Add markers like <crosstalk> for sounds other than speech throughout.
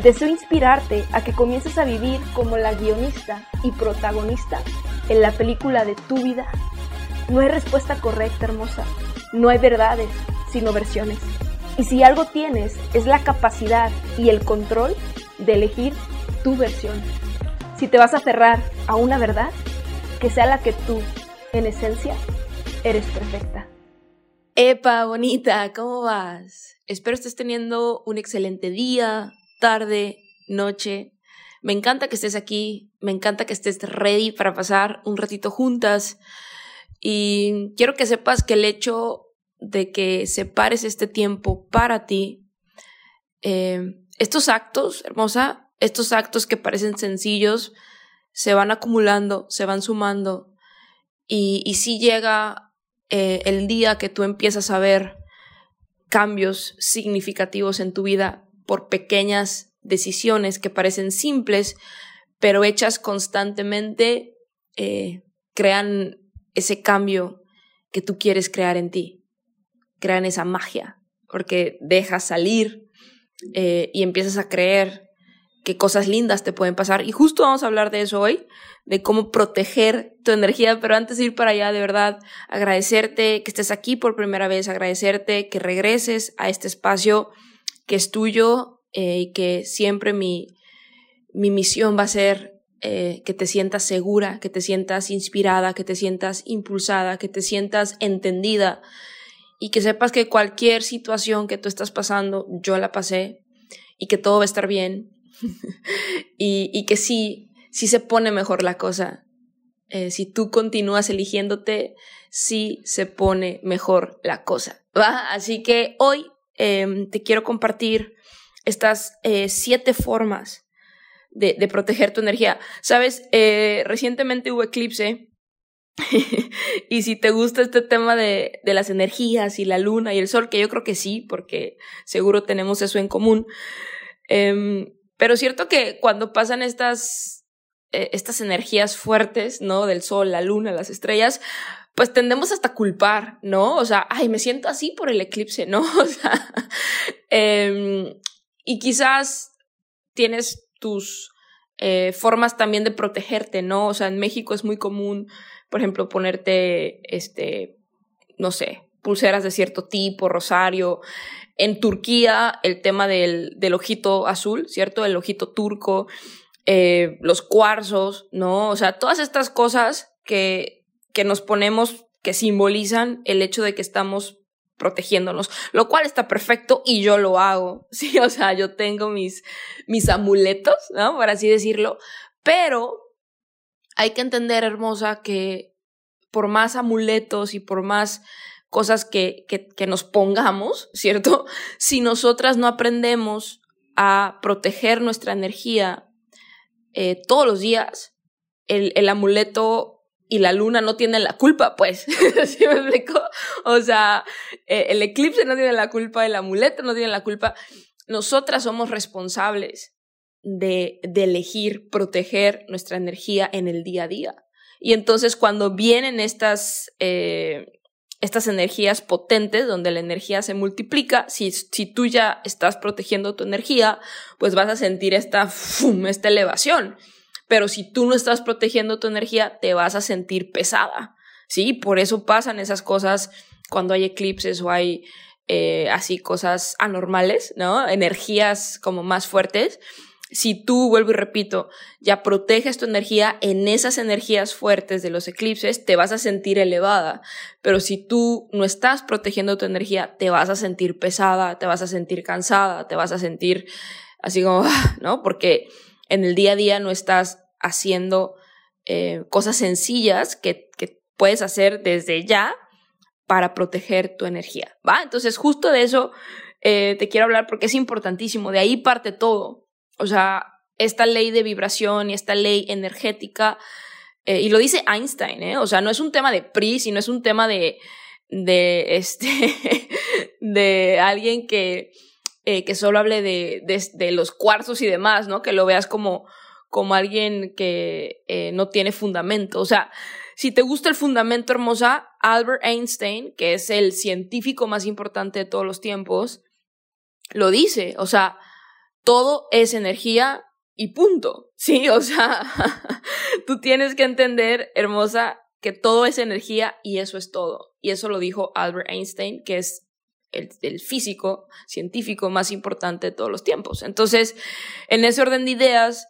Deseo inspirarte a que comiences a vivir como la guionista y protagonista en la película de tu vida. No hay respuesta correcta, hermosa. No hay verdades, sino versiones. Y si algo tienes, es la capacidad y el control de elegir tu versión. Si te vas a aferrar a una verdad, que sea la que tú, en esencia, eres perfecta. Epa, bonita, ¿cómo vas? Espero estés teniendo un excelente día, tarde, noche. Me encanta que estés aquí, me encanta que estés ready para pasar un ratito juntas. Y quiero que sepas que el hecho de que separes este tiempo para ti, eh, estos actos, hermosa, estos actos que parecen sencillos, se van acumulando, se van sumando. Y, si llega eh, el día que tú empiezas a ver cambios significativos en tu vida por pequeñas decisiones que parecen simples, pero hechas constantemente, eh, crean ese cambio que tú quieres crear en ti, crean esa magia, porque dejas salir eh, y empiezas a creer que cosas lindas te pueden pasar. Y justo vamos a hablar de eso hoy, de cómo proteger tu energía, pero antes de ir para allá, de verdad, agradecerte que estés aquí por primera vez, agradecerte que regreses a este espacio que es tuyo eh, y que siempre mi, mi misión va a ser eh, que te sientas segura, que te sientas inspirada, que te sientas impulsada, que te sientas entendida y que sepas que cualquier situación que tú estás pasando, yo la pasé y que todo va a estar bien <laughs> y, y, que sí, sí se pone mejor la cosa. Eh, si tú continúas eligiéndote, sí se pone mejor la cosa. ¿va? Así que hoy eh, te quiero compartir estas eh, siete formas de, proteger tu energía. Sabes, eh, recientemente hubo eclipse. <laughs> y si te gusta este tema de, de las energías y la luna y el sol, que yo creo que sí, porque seguro tenemos eso en común, eh, pero cierto que cuando pasan estas, eh, estas energías fuertes, ¿no? Del sol, la luna, las estrellas, pues tendemos hasta culpar, ¿no? O sea, ay, me siento así por el eclipse, ¿no? <laughs> O sea, eh, y quizás tienes tus eh, formas también de protegerte, ¿no? O sea, en México es muy común, por ejemplo, ponerte, este, no sé, pulseras de cierto tipo, rosario. En Turquía, el tema del, del ojito azul, ¿cierto? El ojito turco, eh, los cuarzos, ¿no? O sea, todas estas cosas que, que nos ponemos que simbolizan el hecho de que estamos protegiéndonos, lo cual está perfecto y yo lo hago, <laughs> sí, o sea, yo tengo mis, mis amuletos, ¿no? Por así decirlo, pero hay que entender, hermosa, que por más amuletos y por más cosas que, que, nos pongamos, ¿cierto? <laughs> Si nosotras no aprendemos a proteger nuestra energía eh, todos los días, el, el, amuleto y la luna no tienen la culpa, pues. <laughs> ¿Sí me explico? O sea, eh, el eclipse no tiene la culpa, el amuleto no tiene la culpa. Nosotras somos responsables de, de elegir proteger nuestra energía en el día a día. Y entonces cuando vienen estas, eh, estas energías potentes donde la energía se multiplica, si, si tú ya estás protegiendo tu energía, pues vas a sentir esta, ¡fum! esta elevación. Pero si tú no estás protegiendo tu energía, te vas a sentir pesada. Sí, por eso pasan esas cosas cuando hay eclipses o hay eh, así cosas anormales, ¿no? Energías como más fuertes si tú, vuelvo y repito, ya proteges tu energía en esas energías fuertes de los eclipses, te vas a sentir elevada. Pero si tú no estás protegiendo tu energía, te vas a sentir pesada, te vas a sentir cansada, te vas a sentir así como, <laughs> ¿no? Porque en el día a día no estás haciendo eh, cosas sencillas que, puedes hacer desde ya para proteger tu energía, ¿va? Entonces, justo de eso eh, te quiero hablar porque es importantísimo, de ahí parte todo. O sea, esta ley de vibración y esta ley energética eh, y lo dice Einstein, ¿eh? O sea, no es un tema de PRI, no es un tema de, de, este, <laughs> de alguien que, que solo hable de, de, los cuarzos y demás, ¿no? Que lo veas como, como alguien que eh, no tiene fundamento. O sea, si te gusta el fundamento hermosa, Albert Einstein, que es el científico más importante de todos los tiempos, lo dice. O sea, todo es energía y punto. <laughs> Sí, o sea, <laughs> tú tienes que entender, hermosa, que todo es energía y eso es todo. Y eso lo dijo Albert Einstein, que es el, físico científico más importante de todos los tiempos. Entonces, en ese orden de ideas,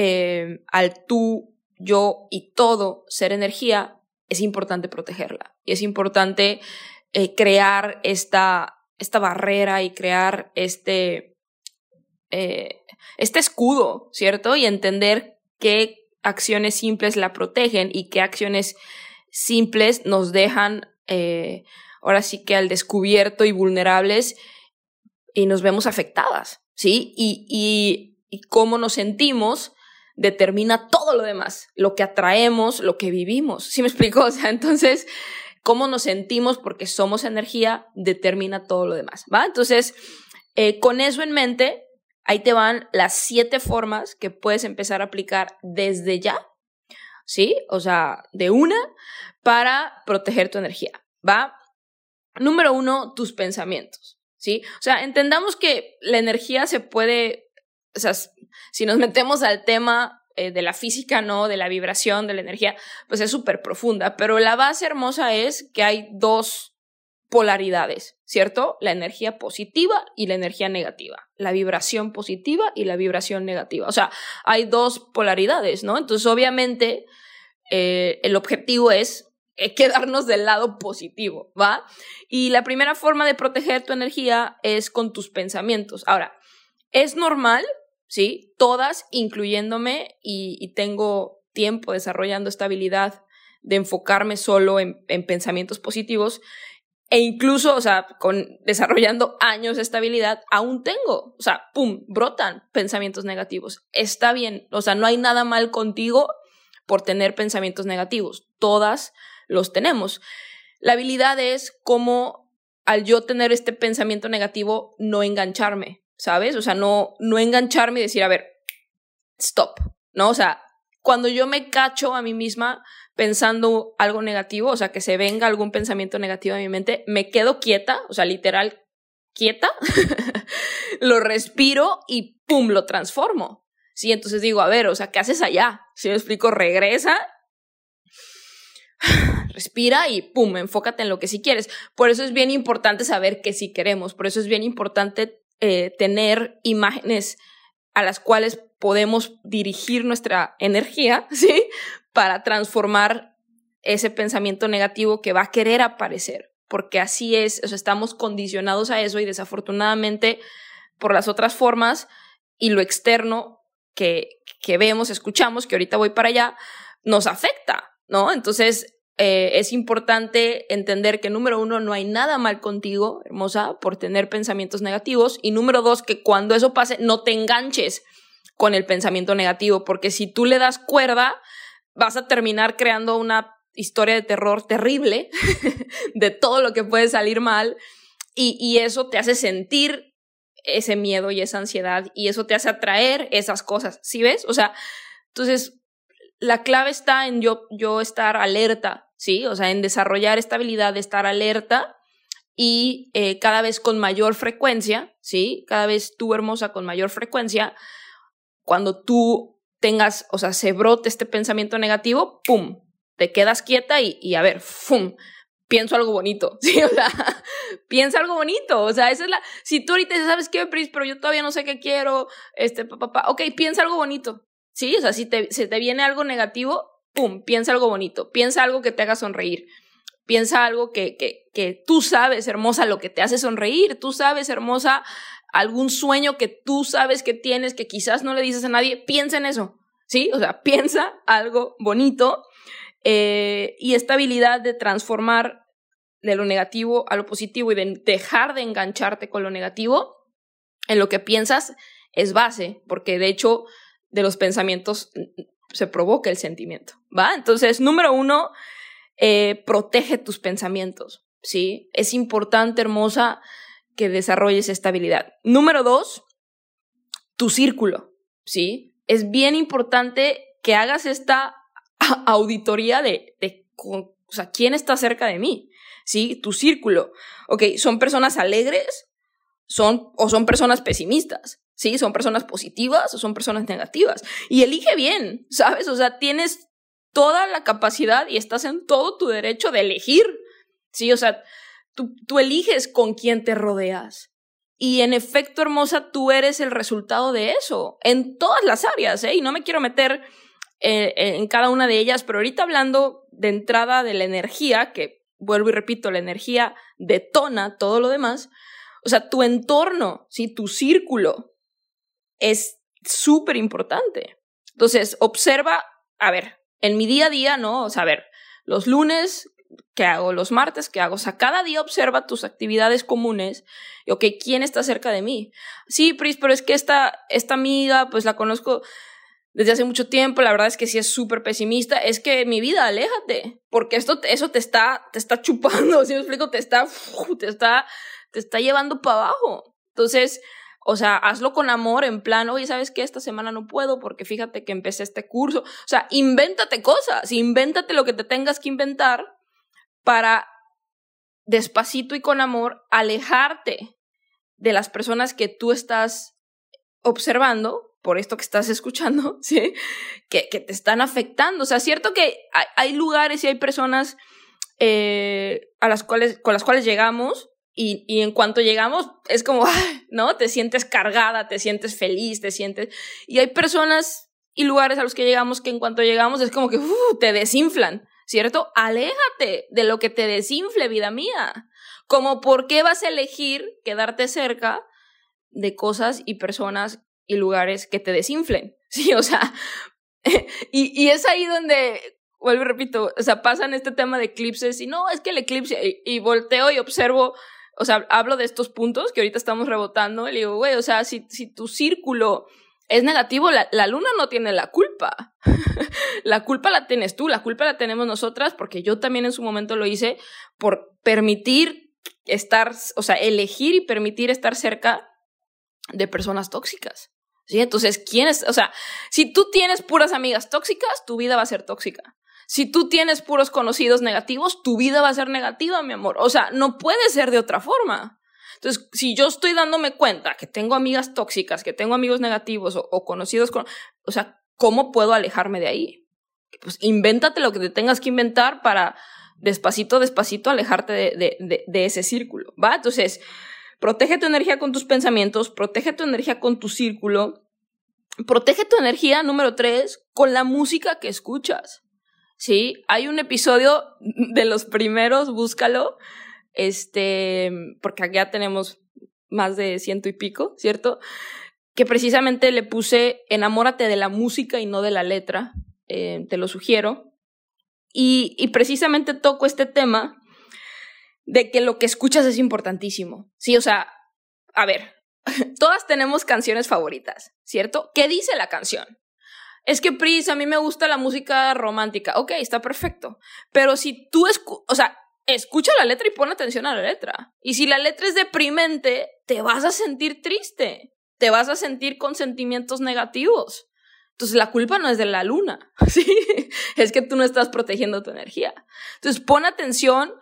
eh, al tú, yo y todo ser energía, es importante protegerla. Y es importante eh, crear esta, esta barrera y crear este, eh, este escudo, ¿cierto? Y entender qué acciones simples la protegen y qué acciones simples nos dejan eh, ahora sí que al descubierto y vulnerables y nos vemos afectadas, ¿sí? Y, y cómo nos sentimos determina todo lo demás, lo que atraemos, lo que vivimos, ¿sí me explico? <laughs> O sea, entonces, cómo nos sentimos porque somos energía determina todo lo demás, ¿va? Entonces, eh, con eso en mente, Ahí te van las siete formas que puedes empezar a aplicar desde ya, ¿sí? O sea, de una para proteger tu energía, ¿va? Número uno, tus pensamientos, ¿sí? O sea, entendamos que la energía se puede, o sea, si nos <laughs> metemos al tema eh, de la física, ¿no? De la vibración, de la energía, pues es súper profunda, pero la base hermosa es que hay dos polaridades, ¿cierto? La energía positiva y la energía negativa, la vibración positiva y la vibración negativa. O sea, hay dos polaridades, ¿no? Entonces, obviamente, eh, el objetivo es eh, quedarnos del lado positivo, ¿va? Y la primera forma de proteger tu energía es con tus pensamientos. Ahora, es normal, ¿sí? Todas, incluyéndome, y, tengo tiempo desarrollando esta habilidad de enfocarme solo en, en pensamientos positivos, e incluso, o sea, con desarrollando años de estabilidad, aún tengo, o sea, pum, brotan pensamientos negativos. Está bien, o sea, no hay nada mal contigo por tener pensamientos negativos. Todas los tenemos. La habilidad es como al yo tener este pensamiento negativo no engancharme, ¿sabes? O sea, no no engancharme y decir, a ver, stop, ¿no? O sea, cuando yo me cacho a mí misma pensando algo negativo, o sea, que se venga algún pensamiento negativo a mi mente, me quedo quieta, o sea, literal quieta, <laughs> lo respiro y ¡pum! lo transformo. Sí, entonces digo, a ver, o sea, ¿qué haces allá? Si me explico, regresa, <sighs> respira y pum, enfócate en lo que sí quieres. Por eso es bien importante saber qué sí queremos, por eso es bien importante eh, tener imágenes a las cuales podemos dirigir nuestra energía, <laughs> ¿sí? Para transformar ese pensamiento negativo que va a querer aparecer, porque así es, estamos condicionados a eso y desafortunadamente por las otras formas y lo externo que, que vemos, escuchamos, que ahorita voy para allá, nos afecta, ¿no? Entonces, eh, es importante entender que número uno, no hay nada mal contigo, hermosa, por tener pensamientos negativos. Y número dos, que cuando eso pase, no te enganches con el pensamiento negativo, porque si tú le das cuerda, vas a terminar creando una historia de terror terrible <laughs> de todo lo que puede salir mal y, y eso te hace sentir ese miedo y esa ansiedad y eso te hace atraer esas cosas, ¿sí ves? O sea, entonces la clave está en yo, yo estar alerta, ¿sí? O sea, en desarrollar esta habilidad de estar alerta y eh, cada vez con mayor frecuencia, ¿sí? Cada vez tú hermosa con mayor frecuencia, cuando tú tengas, o sea, se brote este pensamiento negativo, ¡pum! Te quedas quieta y, y a ver, ¡fum! Pienso algo bonito, <laughs> ¿sí? O sea, piensa algo bonito, o sea, esa es la, si tú ahorita sabes qué, Pris, pero yo todavía no sé qué quiero, este, papá, ok, piensa algo bonito, ¿sí? O sea, si te, se te viene algo negativo, ¡pum! Piensa algo bonito, piensa algo que te haga sonreír, piensa algo que, que, que tú sabes, hermosa, lo que te hace sonreír, tú sabes, hermosa, algún sueño que tú sabes que tienes, que quizás no le dices a nadie, piensa en eso, ¿sí? O sea, piensa algo bonito eh, y esta habilidad de transformar de lo negativo a lo positivo y de dejar de engancharte con lo negativo en lo que piensas es base, porque de hecho de los pensamientos se provoca el sentimiento, ¿va? Entonces, número uno, eh, protege tus pensamientos, ¿sí? Es importante, hermosa, que desarrolles estabilidad. Número dos, tu círculo, ¿sí? Es bien importante que hagas esta <laughs> auditoría de, de o sea, quién está cerca de mí, ¿sí? Tu círculo. Ok, ¿son personas alegres? Son, o son personas pesimistas, ¿sí? Son personas positivas o son personas negativas. Y elige bien, ¿sabes? O sea, tienes toda la capacidad y estás en todo tu derecho de elegir, ¿sí? O sea, tú, tú eliges con quién te rodeas. Y en efecto, hermosa, tú eres el resultado de eso, en todas las áreas, ¿eh? Y no me quiero meter eh, en cada una de ellas, pero ahorita hablando de entrada de la energía, que vuelvo y repito, la energía detona todo lo demás, o sea, tu entorno, ¿sí? tu círculo es súper importante. Entonces, observa, a ver, en mi día a día, ¿no? O sea, a ver, los lunes, ¿qué hago? Los martes, ¿qué hago? O sea, cada día observa tus actividades comunes. Y, ok, ¿quién está cerca de mí? Sí, Pris, pero es que esta, esta amiga, pues la conozco desde hace mucho tiempo, la verdad es que sí es súper pesimista, es que mi vida, aléjate, porque esto, eso te está, te está chupando, <laughs> si me explico, te está, te está, te está llevando para abajo. Entonces, o sea, hazlo con amor, en plan, oye, ¿sabes qué? Esta semana no puedo porque fíjate que empecé este curso. O sea, invéntate cosas, invéntate lo que te tengas que inventar para despacito y con amor alejarte de las personas que tú estás observando por esto que estás escuchando, <laughs> ¿sí? Que, te están afectando. O sea, es cierto que hay, lugares y hay personas eh, a las cuales, con las cuales llegamos y, y en cuanto llegamos es como, <laughs> ¿no? Te sientes cargada, te sientes feliz, te sientes... Y hay personas y lugares a los que llegamos que en cuanto llegamos es como que uh, te desinflan, ¿cierto? Aléjate de lo que te desinfle, vida mía. Como por qué vas a elegir quedarte cerca de cosas y personas y lugares que te desinflen, <laughs> ¿sí? O sea, <laughs> y, y es ahí donde, vuelvo y repito, o sea, pasan este tema de eclipses y no, es que el eclipse, y, volteo y observo, o sea, hablo de estos puntos que ahorita estamos rebotando, y le digo, güey, o sea, si, si tu círculo es negativo, la, la, luna no tiene la culpa. <laughs> la culpa la tienes tú, la culpa la tenemos nosotras, porque yo también en su momento lo hice por permitir estar, o sea, elegir y permitir estar cerca de personas tóxicas. ¿Sí? Entonces, ¿quién es? O sea, si tú tienes puras amigas tóxicas, tu vida va a ser tóxica. Si tú tienes puros conocidos negativos, tu vida va a ser negativa, mi amor. O sea, no puede ser de otra forma. Entonces, si yo estoy dándome cuenta que tengo amigas tóxicas, que tengo amigos negativos o, conocidos con... O sea, ¿cómo puedo alejarme de ahí? Pues invéntate lo que te tengas que inventar para despacito, despacito alejarte de, de, ese círculo, ¿va? Entonces, Protege tu energía con tus pensamientos, protege tu energía con tu círculo, protege tu energía, número tres, con la música que escuchas. Sí, hay un episodio <laughs> de los primeros, búscalo, este, porque acá tenemos más de ciento y pico, ¿cierto? Que precisamente le puse enamórate de la música y no de la letra, eh, te lo sugiero. Y, y precisamente toco este tema de que lo que escuchas es importantísimo. Sí, o sea, a ver, <laughs> todas tenemos canciones favoritas, ¿cierto? ¿Qué dice la canción? Es que, Pris, a mí me gusta la música romántica. Ok, está perfecto. Pero si tú, o sea, escucha la letra y pon atención a la letra. Y si la letra es deprimente, te vas a sentir triste. Te vas a sentir con sentimientos negativos. Entonces la culpa no es de la luna, <laughs> ¿sí? Es que tú no estás protegiendo tu energía. Entonces pon atención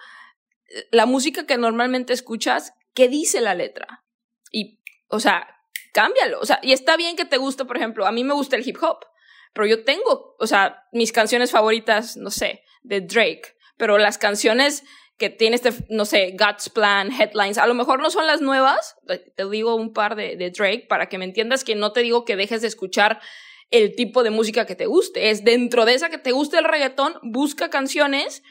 la música que normalmente escuchas, ¿qué dice la letra? Y, o sea, cámbialo. O sea, y está bien que te guste, por ejemplo, a mí me gusta el hip hop, pero yo tengo, o sea, mis canciones favoritas, no sé, de Drake, pero las canciones que tiene este, no sé, God's Plan, Headlines, a lo mejor no son las nuevas, te digo un par de, de Drake para que me entiendas que no te digo que dejes de escuchar el tipo de música que te guste, es dentro de esa que te guste el reggaetón, busca canciones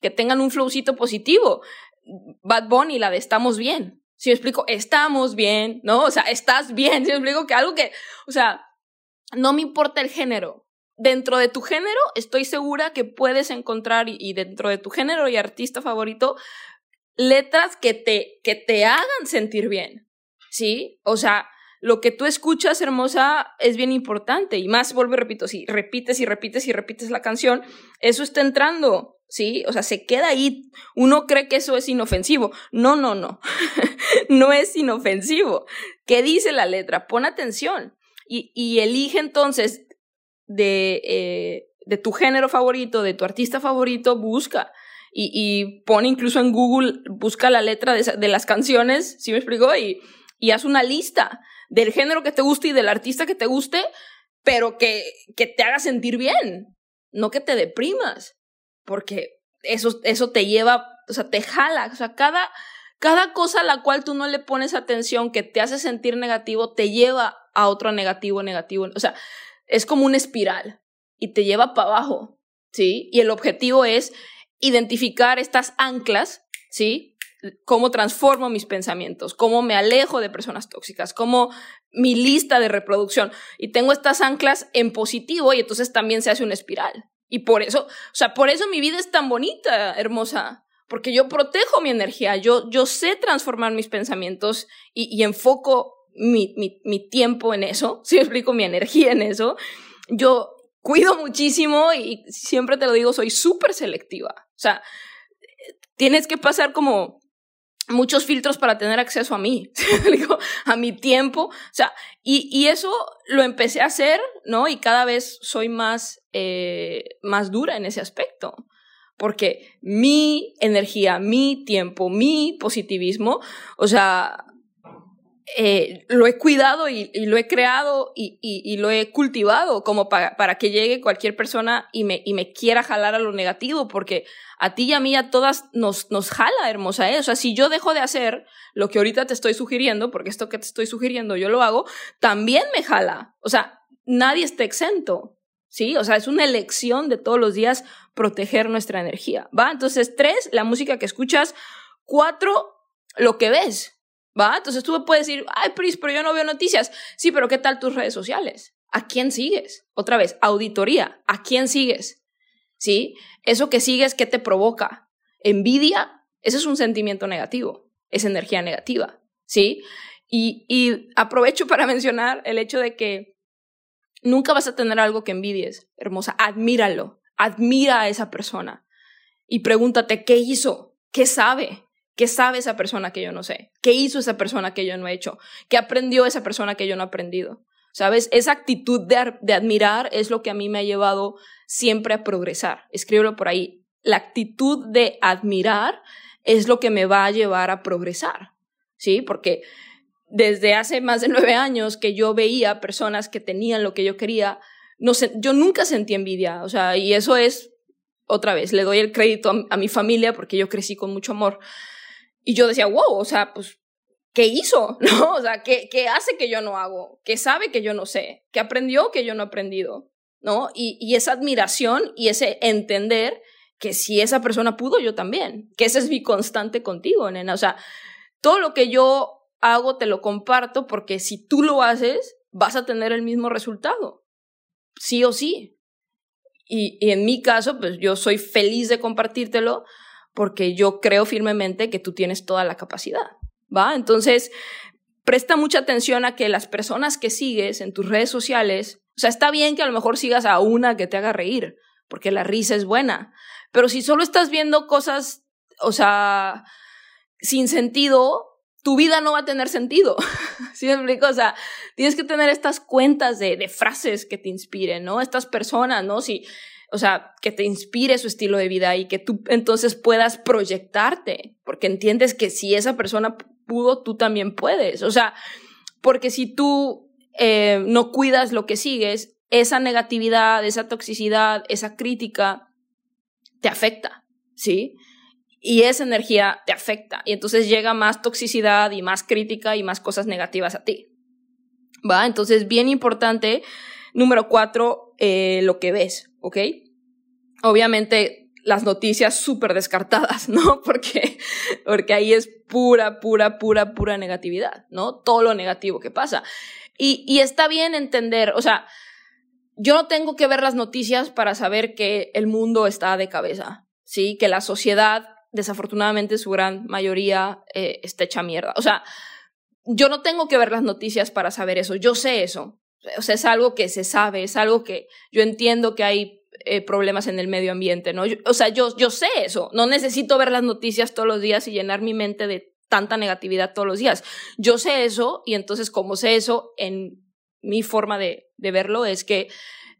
que tengan un flowcito positivo. Bad Bunny, la de estamos bien. Si me explico, estamos bien, ¿no? O sea, estás bien. Si me explico que algo que, o sea, no me importa el género. Dentro de tu género, estoy segura que puedes encontrar, y, dentro de tu género y artista favorito, letras que te, que te hagan sentir bien. ¿Sí? O sea, lo que tú escuchas, hermosa, es bien importante. Y más, vuelvo y repito, si repites y repites y repites la canción, eso está entrando, ¿sí? O sea, se queda ahí. Uno cree que eso es inofensivo. No, no, no. <laughs> no es inofensivo. ¿Qué dice la letra? Pon atención. Y, elige entonces de, eh, de tu género favorito, de tu artista favorito, busca. Y, y pone incluso en Google, busca la letra de, de las canciones, ¿sí me explico? Y, y haz una lista del género que te guste y del artista que te guste, pero que, que te haga sentir bien, no que te deprimas, porque eso, eso te lleva, o sea, te jala, o sea, cada, cada cosa a la cual tú no le pones atención que te hace sentir negativo, te lleva a otro negativo, negativo, o sea, es como una espiral y te lleva para abajo, ¿sí? Y el objetivo es identificar estas anclas, ¿sí? cómo transformo mis pensamientos, cómo me alejo de personas tóxicas, cómo mi lista de reproducción. Y tengo estas anclas en positivo y entonces también se hace una espiral. Y por eso, o sea, por eso mi vida es tan bonita, hermosa, porque yo protejo mi energía, yo, yo sé transformar mis pensamientos y, enfoco mi, mi, mi, tiempo en eso, <laughs> si explico mi energía en eso. Yo cuido muchísimo y siempre te lo digo, soy súper selectiva. O sea, tienes que pasar como muchos filtros para tener acceso a mí, <laughs> a mi tiempo, o sea, y, y, eso lo empecé a hacer, ¿no? Y cada vez soy más, eh, más dura en ese aspecto, porque mi energía, mi tiempo, mi positivismo, o sea, eh, lo he cuidado y, lo he creado y, lo he cultivado como para, que llegue cualquier persona y me, y me quiera jalar a lo negativo, porque a ti y a mí, a todas nos, nos jala, hermosa. ¿eh? O sea, si yo dejo de hacer lo que ahorita te estoy sugiriendo, porque esto que te estoy sugiriendo yo lo hago, también me jala. O sea, nadie está exento. ¿Sí? O sea, es una elección de todos los días proteger nuestra energía. ¿Va? Entonces, tres, la música que escuchas. Cuatro, lo que ves. ¿Va? Entonces tú puedes decir, ay, Pris, pero yo no veo noticias. Sí, pero ¿qué tal tus redes sociales? ¿A quién sigues? Otra vez, auditoría. ¿A quién sigues? ¿Sí? Eso que sigues, ¿qué te provoca? Envidia, ese es un sentimiento negativo, es energía negativa. ¿Sí? Y, y aprovecho para <laughs> mencionar el hecho de que nunca vas a tener algo que envidies, hermosa. Admíralo. Admira a esa persona. Y pregúntate, ¿qué hizo? ¿Qué sabe? ¿Qué sabe esa persona que yo no sé? ¿Qué hizo esa persona que yo no he hecho? ¿Qué aprendió esa persona que yo no he aprendido? ¿Sabes? Esa actitud de, de admirar es lo que a mí me ha llevado siempre a progresar. Escríbelo por ahí. La actitud de admirar es lo que me va a llevar a progresar. ¿Sí? Porque desde hace más de nueve años que yo veía personas que tenían lo que yo quería, no sé, yo nunca sentí envidia. O sea, y eso es, otra vez, le doy el crédito a, a mi familia porque yo crecí con mucho amor. Y yo decía, wow, o sea, pues, ¿qué hizo? <laughs> ¿No? O sea, ¿qué, ¿qué hace que yo no hago? ¿Qué sabe que yo no sé? ¿Qué aprendió que yo no he aprendido? ¿No? Y, y esa admiración y ese entender que si esa persona pudo, yo también. Que ese es mi constante contigo, nena. O sea, todo lo que yo hago te lo comparto porque si tú lo haces, vas a tener el mismo resultado. Sí o sí. Y, en mi caso, pues yo soy feliz de compartírtelo porque yo creo firmemente que tú tienes toda la capacidad, ¿va? Entonces, presta mucha atención a que las personas que sigues en tus redes sociales, o sea, está bien que a lo mejor sigas a una que te haga reír, porque la risa es buena, pero si solo estás viendo cosas, o sea, sin sentido, tu vida no va a tener sentido. <laughs> ¿Sí me explico? O sea, tienes que tener estas cuentas de, de frases que te inspiren, ¿no? Estas personas, ¿no? Si o sea, que te inspire su estilo de vida y que tú entonces puedas proyectarte, porque entiendes que si esa persona pudo, tú también puedes. O sea, porque si tú eh, no cuidas lo que sigues, esa negatividad, esa toxicidad, esa crítica, te afecta, ¿sí? Y esa energía te afecta. Y entonces llega más toxicidad y más crítica y más cosas negativas a ti. ¿Va? Entonces, bien importante. Número cuatro, eh, lo que ves, ¿ok? obviamente las noticias súper descartadas, <laughs> ¿no? Porque, porque ahí es pura, pura, pura, pura negatividad, ¿no? Todo lo negativo que pasa. Y, y está bien entender, o sea, yo no tengo que ver las noticias para saber que el mundo está de cabeza, ¿sí? Que la sociedad, desafortunadamente, su gran mayoría eh, está hecha mierda. O sea, yo no tengo que ver las noticias para saber eso, yo sé eso. O sea, es algo que se sabe, es algo que yo entiendo que hay eh, problemas en el medio ambiente, ¿no? o sea, yo, yo sé eso, no necesito ver las noticias todos los días y llenar mi mente de tanta negatividad todos los días. Yo sé eso y entonces como sé eso, en mi forma de, de verlo es que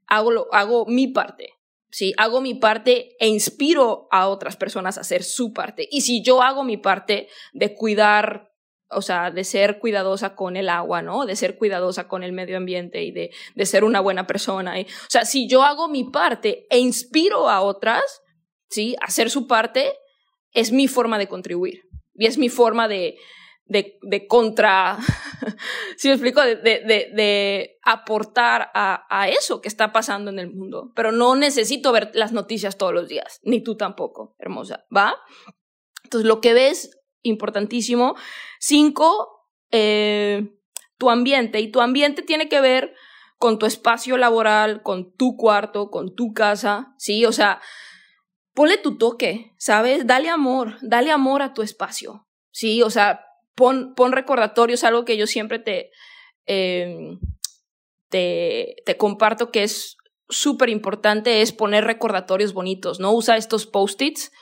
hago, lo, hago mi parte, ¿sí? Hago mi parte e inspiro a otras personas a hacer su parte. Y si yo hago mi parte de cuidar o sea, de ser cuidadosa con el agua, ¿no? De ser cuidadosa con el medio ambiente y de, de ser una buena persona. O sea, si yo hago mi parte e inspiro a otras, ¿sí? A hacer su parte, es mi forma de contribuir. Y es mi forma de, de, contra, <laughs> si me explico, de, de, de aportar a, a, eso que está pasando en el mundo. Pero no necesito ver las noticias todos los días, ni tú tampoco, hermosa, ¿va? Entonces, lo que ves importantísimo. Cinco, eh, tu ambiente. Y tu ambiente tiene que ver con tu espacio laboral, con tu cuarto, con tu casa, ¿sí? O sea, ponle tu toque, ¿sabes? Dale amor, dale amor a tu espacio, ¿sí? O sea, pon, recordatorios, algo que yo siempre te, eh, te, te comparto que es súper importante, es poner recordatorios bonitos, ¿no? Usa estos post-its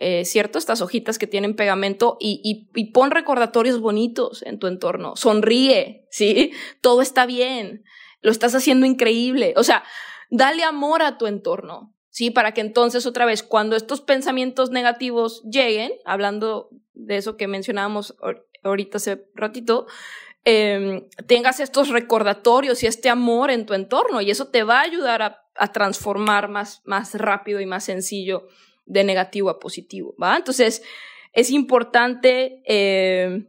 eh, ¿cierto? Estas hojitas que tienen pegamento y, y, y, pon recordatorios bonitos en tu entorno. Sonríe, ¿sí? Todo está bien. Lo estás haciendo increíble. O sea, dale amor a tu entorno, ¿sí? Para que entonces otra vez, cuando estos pensamientos negativos lleguen, hablando de eso que mencionábamos ahorita hace ratito, eh, tengas estos recordatorios y este amor en tu entorno y eso te va a ayudar a, transformar más, más rápido y más sencillo de negativo a positivo, ¿va? Entonces, es importante, eh,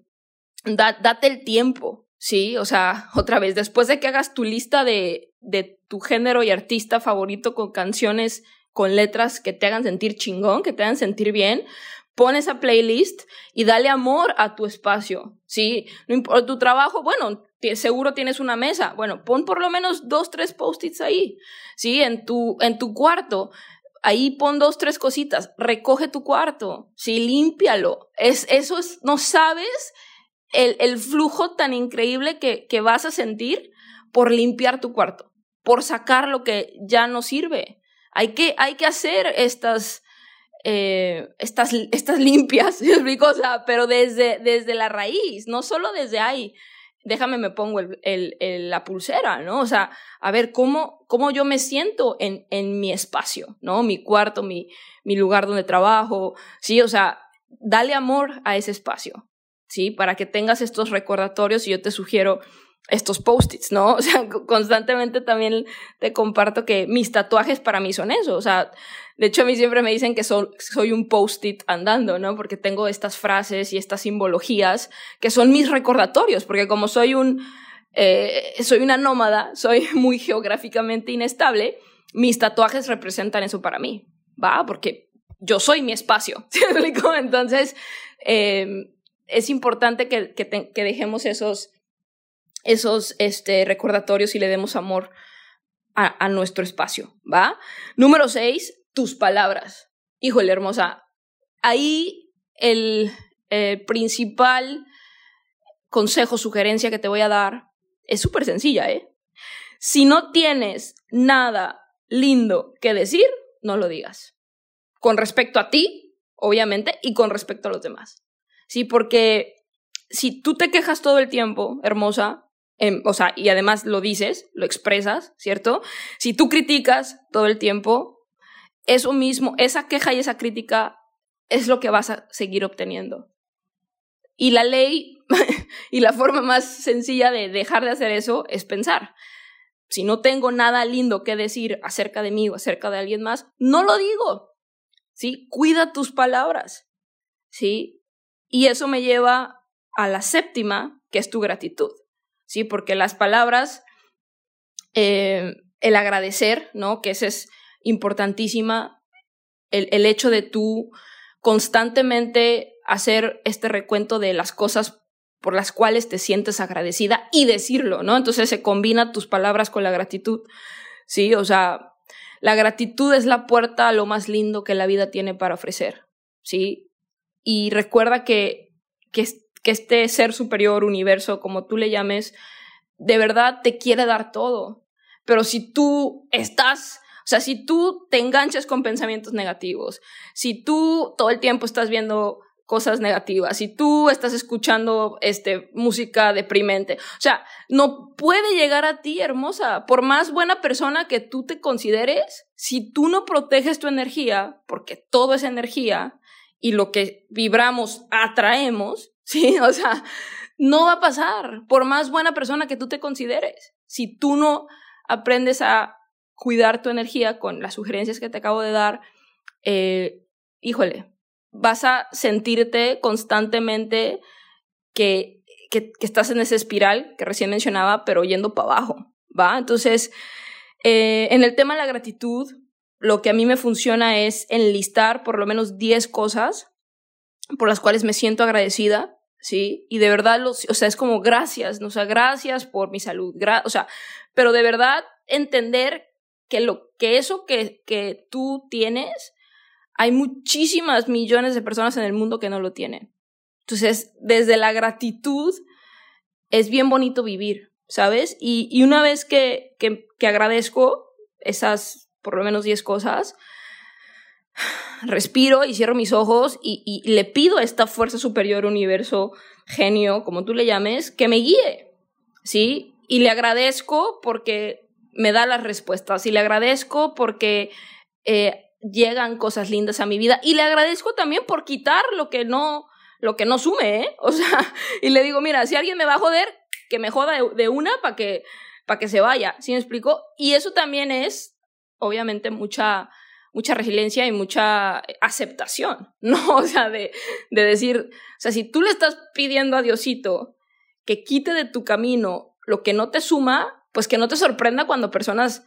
date el tiempo, ¿sí? O sea, otra vez, después de que hagas tu lista de, de tu género y artista favorito con canciones con letras que te hagan sentir chingón, que te hagan sentir bien, pon esa playlist y dale amor a tu espacio, ¿sí? No importa tu trabajo, bueno, seguro tienes una mesa, bueno, pon por lo menos dos, tres post-its ahí, ¿sí? En tu, en tu cuarto, ahí pon dos, tres cositas, recoge tu cuarto, sí, límpialo. Es, eso es, no sabes el, el flujo tan increíble que, que vas a sentir por limpiar tu cuarto, por sacar lo que ya no sirve. Hay que, hay que hacer estas, eh, estas, limpias, <laughs> sea, pero desde, desde la raíz, no solo desde ahí déjame me pongo el, el, la pulsera, ¿no? O sea, a ver, ¿cómo, cómo yo me siento en, en mi espacio, ¿no? Mi cuarto, mi, mi lugar donde trabajo, ¿sí? O sea, dale amor a ese espacio, ¿sí? Para que tengas estos recordatorios y yo te sugiero estos post-its, ¿no? <laughs> O sea, constantemente también te comparto que mis tatuajes para mí son eso, o sea, de hecho a mí siempre me dicen que soy un post-it andando, ¿no? Porque tengo estas frases y estas simbologías que son mis recordatorios, porque como soy un, eh, soy una nómada, soy <laughs> muy geográficamente inestable, mis tatuajes representan eso para mí, ¿va? Porque yo soy mi espacio, <laughs> Entonces, eh, es importante que, que, que dejemos esos esos este, recordatorios y le demos amor a, a nuestro espacio, ¿va? Número seis, tus palabras. Híjole, hermosa. Ahí el, principal consejo, sugerencia que te voy a dar es súper sencilla, ¿eh? Si no tienes nada lindo que decir, no lo digas. Con respecto a ti, obviamente, y con respecto a los demás. Sí, porque si tú te quejas todo el tiempo, hermosa, Em, o sea, y además lo dices, lo expresas, ¿cierto? Si tú criticas todo el tiempo, eso mismo, esa queja y esa crítica es lo que vas a seguir obteniendo. Y la ley <laughs> y la forma más sencilla de dejar de hacer eso es pensar. Si no tengo nada lindo que decir acerca de mí o acerca de alguien más, no lo digo. ¿Sí? Cuida tus palabras. ¿Sí? Y eso me lleva a la séptima, que es tu gratitud. ¿Sí? Porque las palabras, eh, el agradecer, ¿no? Que ese es importantísima, el, el hecho de tú constantemente hacer este recuento de las cosas por las cuales te sientes agradecida y decirlo, ¿no? Entonces se combina tus palabras con la gratitud, ¿sí? O sea, la gratitud es la puerta a lo más lindo que la vida tiene para ofrecer, ¿sí? Y recuerda que, que, que este ser superior, universo, como tú le llames, de verdad te quiere dar todo. Pero si tú estás, o sea, si tú te enganchas con pensamientos negativos, si tú todo el tiempo estás viendo cosas negativas, si tú estás escuchando este música deprimente, o sea, no puede llegar a ti, hermosa, por más buena persona que tú te consideres, si tú no proteges tu energía, porque todo es energía y lo que vibramos atraemos, ¿sí? O sea, no va a pasar, por más buena persona que tú te consideres. Si tú no aprendes a cuidar tu energía con las sugerencias que te acabo de dar, eh, híjole, vas a sentirte constantemente que, que, estás en esa espiral que recién mencionaba, pero yendo para abajo, ¿va? Entonces, eh, en el tema de la gratitud, lo que a mí me funciona es enlistar por lo menos 10 cosas por las cuales me siento agradecida, ¿sí? Y de verdad, los, o sea, es como gracias, ¿no? o sea, gracias por mi salud, o sea, pero de verdad entender que, lo, que eso que, que tú tienes, hay muchísimas millones de personas en el mundo que no lo tienen. Entonces, desde la gratitud, es bien bonito vivir, ¿sabes? Y, y una vez que, que, que agradezco esas por lo menos 10 cosas, respiro y cierro mis ojos y, le pido a esta fuerza superior, universo, genio, como tú le llames, que me guíe, ¿sí? Y le agradezco porque me da las respuestas y le agradezco porque eh, llegan cosas lindas a mi vida y le agradezco también por quitar lo que no, lo que no sume, ¿eh? <laughs> O sea, y le digo, mira, si alguien me va a joder, que me joda de, una para que, para que se vaya, ¿sí me explico? Y eso también es, obviamente, mucha mucha resiliencia y mucha aceptación, <laughs> ¿no? O sea, de, de decir, o sea, si tú le estás pidiendo a Diosito que quite de tu camino lo que no te suma, pues que no te sorprenda cuando personas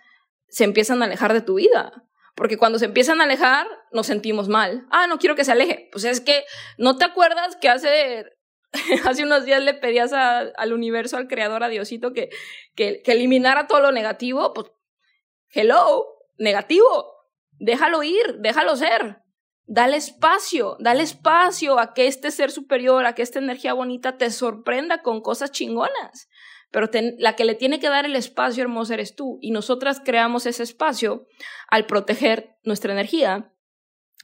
se empiezan a alejar de tu vida. Porque cuando se empiezan a alejar, nos sentimos mal. Ah, no quiero que se aleje. Pues es que no te acuerdas que hace, <laughs> hace unos días le pedías al universo, al creador, a Diosito, que, que, que eliminara todo lo negativo. Pues, hello, negativo déjalo ir, déjalo ser. Dale espacio, dale espacio a que este ser superior, a que esta energía bonita te sorprenda con cosas chingonas. Pero la que le tiene que dar el espacio hermoso eres tú. Y nosotras creamos ese espacio al proteger nuestra energía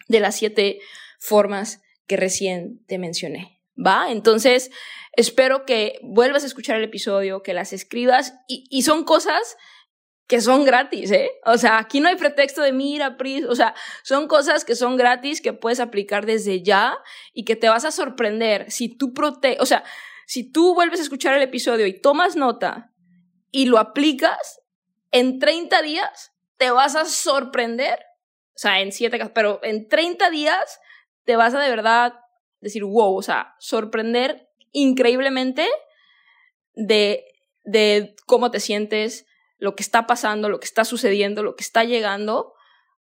de las siete formas que recién te mencioné. ¿Va? Entonces, espero que vuelvas a escuchar el episodio, que las escribas y, son cosas que son gratis, ¿eh? O sea, aquí no hay pretexto de mira, Pris, o sea, son cosas que son gratis que puedes aplicar desde ya y que te vas a sorprender si tú prote, o sea, si tú vuelves a escuchar el episodio y tomas nota y lo aplicas, en 30 días te vas a sorprender, o sea, en 7, pero en 30 días te vas a de verdad decir, wow, o sea, sorprender increíblemente de, de cómo te sientes, lo que está pasando, lo que está sucediendo, lo que está llegando,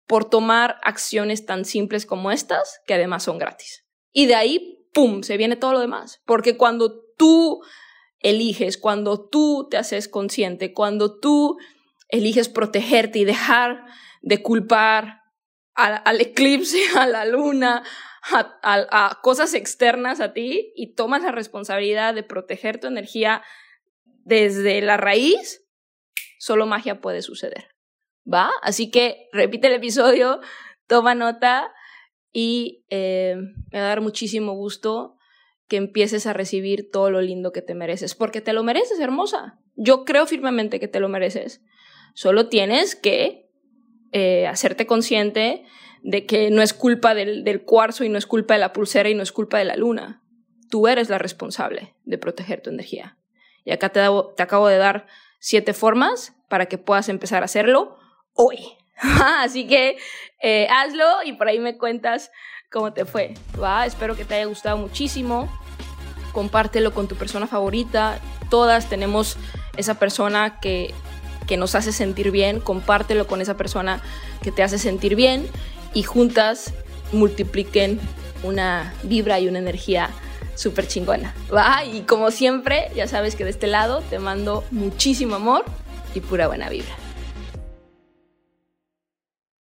por tomar acciones tan simples como estas, que además son gratis. Y de ahí, ¡pum!, se viene todo lo demás. Porque cuando tú eliges, cuando tú te haces consciente, cuando tú eliges protegerte y dejar de culpar al, eclipse, <laughs> a la luna, a, cosas externas a ti y tomas la responsabilidad de proteger tu energía desde la raíz, solo magia puede suceder. ¿Va? Así que repite el episodio, toma nota y eh, me va a dar muchísimo gusto que empieces a recibir todo lo lindo que te mereces, porque te lo mereces, hermosa. Yo creo firmemente que te lo mereces. Solo tienes que eh, hacerte consciente de que no es culpa del, cuarzo y no es culpa de la pulsera y no es culpa de la luna. Tú eres la responsable de proteger tu energía. Y acá te, te acabo de dar siete formas para que puedas empezar a hacerlo hoy. <laughs> Así que eh, hazlo y por ahí me cuentas cómo te fue. ¿va? Espero que te haya gustado muchísimo. Compártelo con tu persona favorita. Todas tenemos esa persona que, que nos hace sentir bien. Compártelo con esa persona que te hace sentir bien y juntas multipliquen una vibra y una energía súper chingona. ¿va? Y como siempre, ya sabes que de este lado te mando muchísimo amor y pura buena vibra.